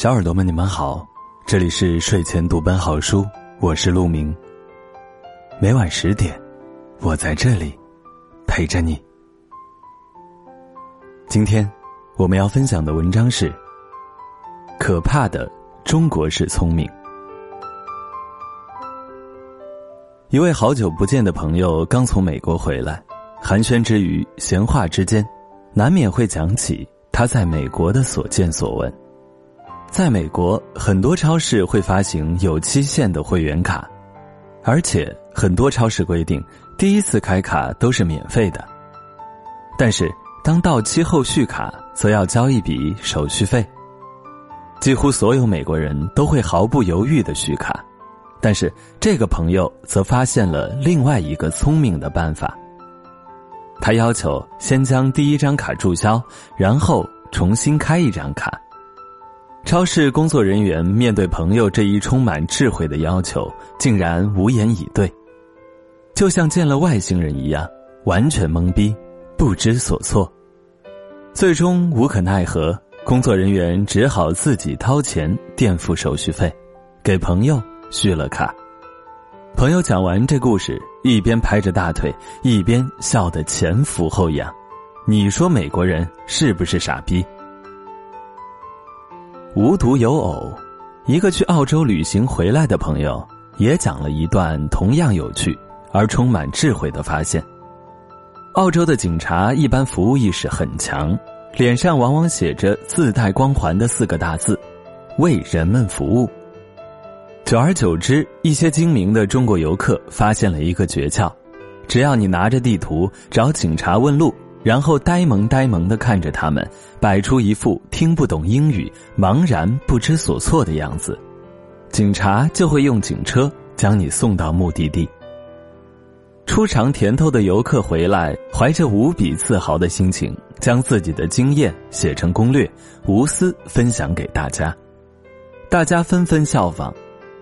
小耳朵们，你们好，这里是睡前读本好书，我是陆明。每晚十点，我在这里陪着你。今天我们要分享的文章是《可怕的中国式聪明》。一位好久不见的朋友刚从美国回来，寒暄之余，闲话之间，难免会讲起他在美国的所见所闻。在美国，很多超市会发行有期限的会员卡，而且很多超市规定第一次开卡都是免费的。但是，当到期后续卡，则要交一笔手续费。几乎所有美国人都会毫不犹豫的续卡，但是这个朋友则发现了另外一个聪明的办法。他要求先将第一张卡注销，然后重新开一张卡。超市工作人员面对朋友这一充满智慧的要求，竟然无言以对，就像见了外星人一样，完全懵逼，不知所措。最终无可奈何，工作人员只好自己掏钱垫付手续费，给朋友续了卡。朋友讲完这故事，一边拍着大腿，一边笑得前俯后仰。你说美国人是不是傻逼？无独有偶，一个去澳洲旅行回来的朋友也讲了一段同样有趣而充满智慧的发现。澳洲的警察一般服务意识很强，脸上往往写着自带光环的四个大字：“为人们服务。”久而久之，一些精明的中国游客发现了一个诀窍：只要你拿着地图找警察问路。然后呆萌呆萌的看着他们，摆出一副听不懂英语、茫然不知所措的样子，警察就会用警车将你送到目的地。初尝甜头的游客回来，怀着无比自豪的心情，将自己的经验写成攻略，无私分享给大家，大家纷纷效仿。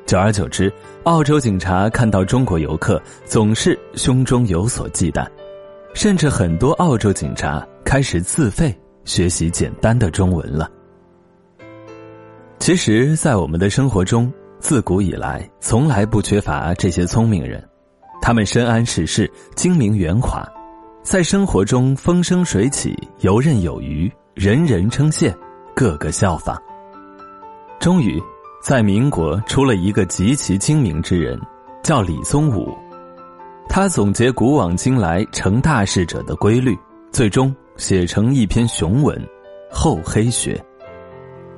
久而久之，澳洲警察看到中国游客，总是胸中有所忌惮。甚至很多澳洲警察开始自费学习简单的中文了。其实，在我们的生活中，自古以来从来不缺乏这些聪明人，他们深谙世事，精明圆滑，在生活中风生水起，游刃有余，人人称羡，个个效仿。终于，在民国出了一个极其精明之人，叫李宗武。他总结古往今来成大事者的规律，最终写成一篇雄文《厚黑学》，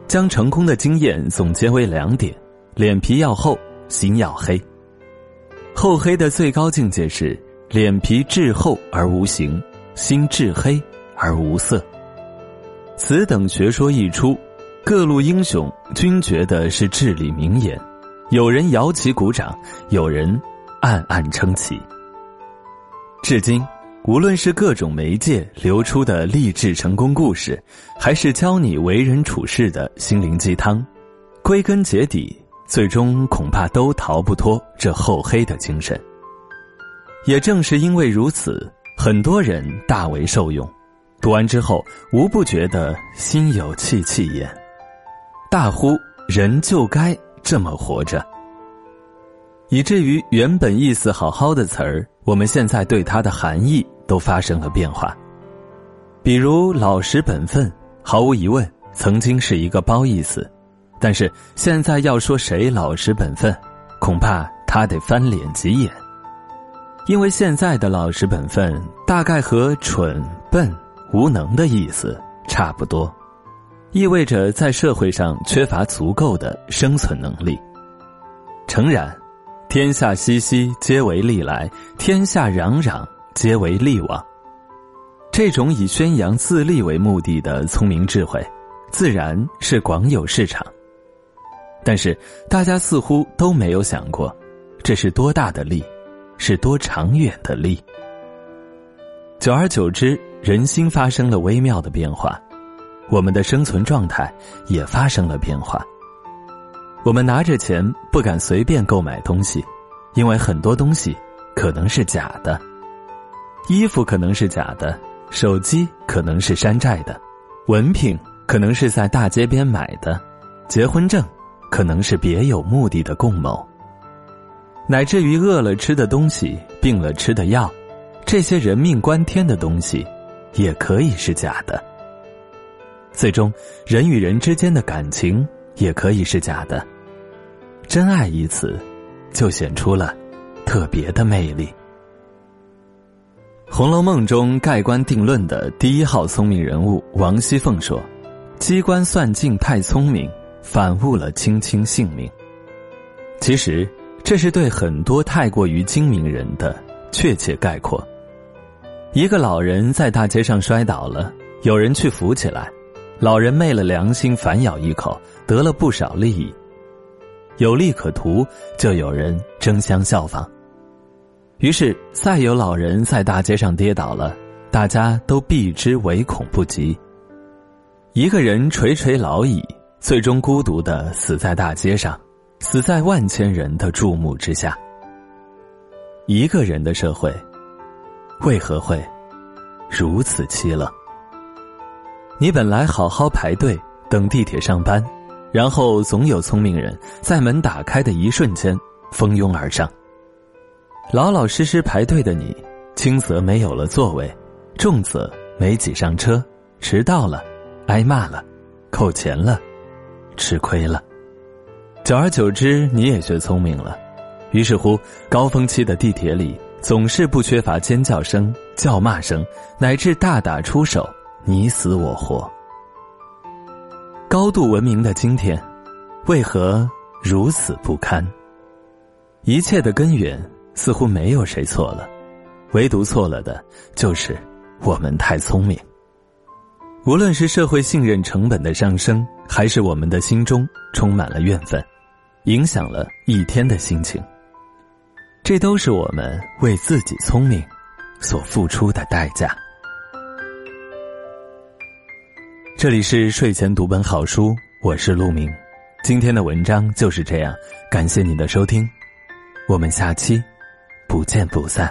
将成功的经验总结为两点：脸皮要厚，心要黑。厚黑的最高境界是脸皮至厚而无形，心至黑而无色。此等学说一出，各路英雄均觉得是至理名言，有人摇旗鼓掌，有人暗暗称奇。至今，无论是各种媒介流出的励志成功故事，还是教你为人处事的心灵鸡汤，归根结底，最终恐怕都逃不脱这厚黑的精神。也正是因为如此，很多人大为受用，读完之后无不觉得心有戚戚焉，大呼人就该这么活着。以至于原本意思好好的词儿，我们现在对它的含义都发生了变化。比如“老实本分”，毫无疑问曾经是一个褒义词，但是现在要说谁老实本分，恐怕他得翻脸急眼，因为现在的老实本分大概和蠢、笨、无能的意思差不多，意味着在社会上缺乏足够的生存能力。诚然。天下熙熙，皆为利来；天下攘攘，皆为利往。这种以宣扬自利为目的的聪明智慧，自然是广有市场。但是，大家似乎都没有想过，这是多大的利，是多长远的利。久而久之，人心发生了微妙的变化，我们的生存状态也发生了变化。我们拿着钱不敢随便购买东西，因为很多东西可能是假的，衣服可能是假的，手机可能是山寨的，文凭可能是在大街边买的，结婚证，可能是别有目的的共谋。乃至于饿了吃的东西，病了吃的药，这些人命关天的东西，也可以是假的。最终，人与人之间的感情也可以是假的。真爱一词，就显出了特别的魅力。《红楼梦》中盖棺定论的第一号聪明人物王熙凤说：“机关算尽太聪明，反误了卿卿性命。”其实，这是对很多太过于精明人的确切概括。一个老人在大街上摔倒了，有人去扶起来。老人昧了良心，反咬一口，得了不少利益。有利可图，就有人争相效仿。于是，再有老人在大街上跌倒了，大家都避之唯恐不及。一个人垂垂老矣，最终孤独的死在大街上，死在万千人的注目之下。一个人的社会，为何会如此凄冷？你本来好好排队等地铁上班，然后总有聪明人在门打开的一瞬间蜂拥而上。老老实实排队的你，轻则没有了座位，重则没挤上车，迟到了，挨骂了，扣钱了，吃亏了。久而久之，你也学聪明了，于是乎，高峰期的地铁里总是不缺乏尖叫声、叫骂声，乃至大打出手。你死我活，高度文明的今天，为何如此不堪？一切的根源似乎没有谁错了，唯独错了的就是我们太聪明。无论是社会信任成本的上升，还是我们的心中充满了怨愤，影响了一天的心情，这都是我们为自己聪明所付出的代价。这里是睡前读本好书，我是陆明。今天的文章就是这样，感谢你的收听，我们下期不见不散。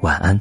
晚安。